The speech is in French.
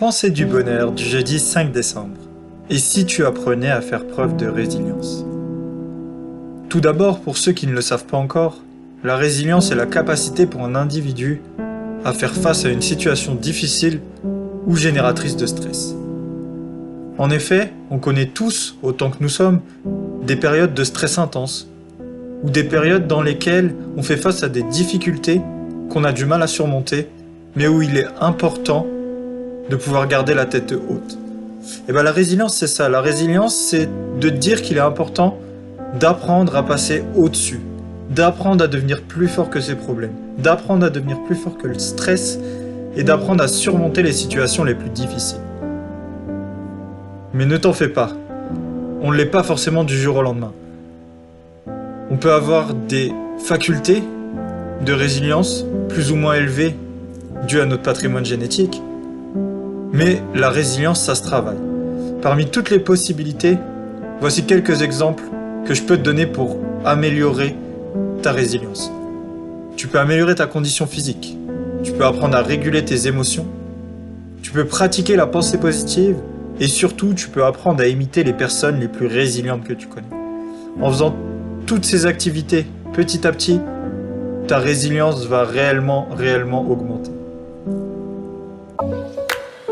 Pensée du bonheur du jeudi 5 décembre. Et si tu apprenais à faire preuve de résilience Tout d'abord, pour ceux qui ne le savent pas encore, la résilience est la capacité pour un individu à faire face à une situation difficile ou génératrice de stress. En effet, on connaît tous, autant que nous sommes, des périodes de stress intense, ou des périodes dans lesquelles on fait face à des difficultés qu'on a du mal à surmonter, mais où il est important de pouvoir garder la tête haute. Et bien la résilience, c'est ça. La résilience, c'est de dire qu'il est important d'apprendre à passer au-dessus, d'apprendre à devenir plus fort que ses problèmes, d'apprendre à devenir plus fort que le stress et d'apprendre à surmonter les situations les plus difficiles. Mais ne t'en fais pas, on ne l'est pas forcément du jour au lendemain. On peut avoir des facultés de résilience plus ou moins élevées dues à notre patrimoine génétique, mais la résilience, ça se travaille. Parmi toutes les possibilités, voici quelques exemples que je peux te donner pour améliorer ta résilience. Tu peux améliorer ta condition physique. Tu peux apprendre à réguler tes émotions. Tu peux pratiquer la pensée positive. Et surtout, tu peux apprendre à imiter les personnes les plus résilientes que tu connais. En faisant toutes ces activités petit à petit, ta résilience va réellement, réellement augmenter.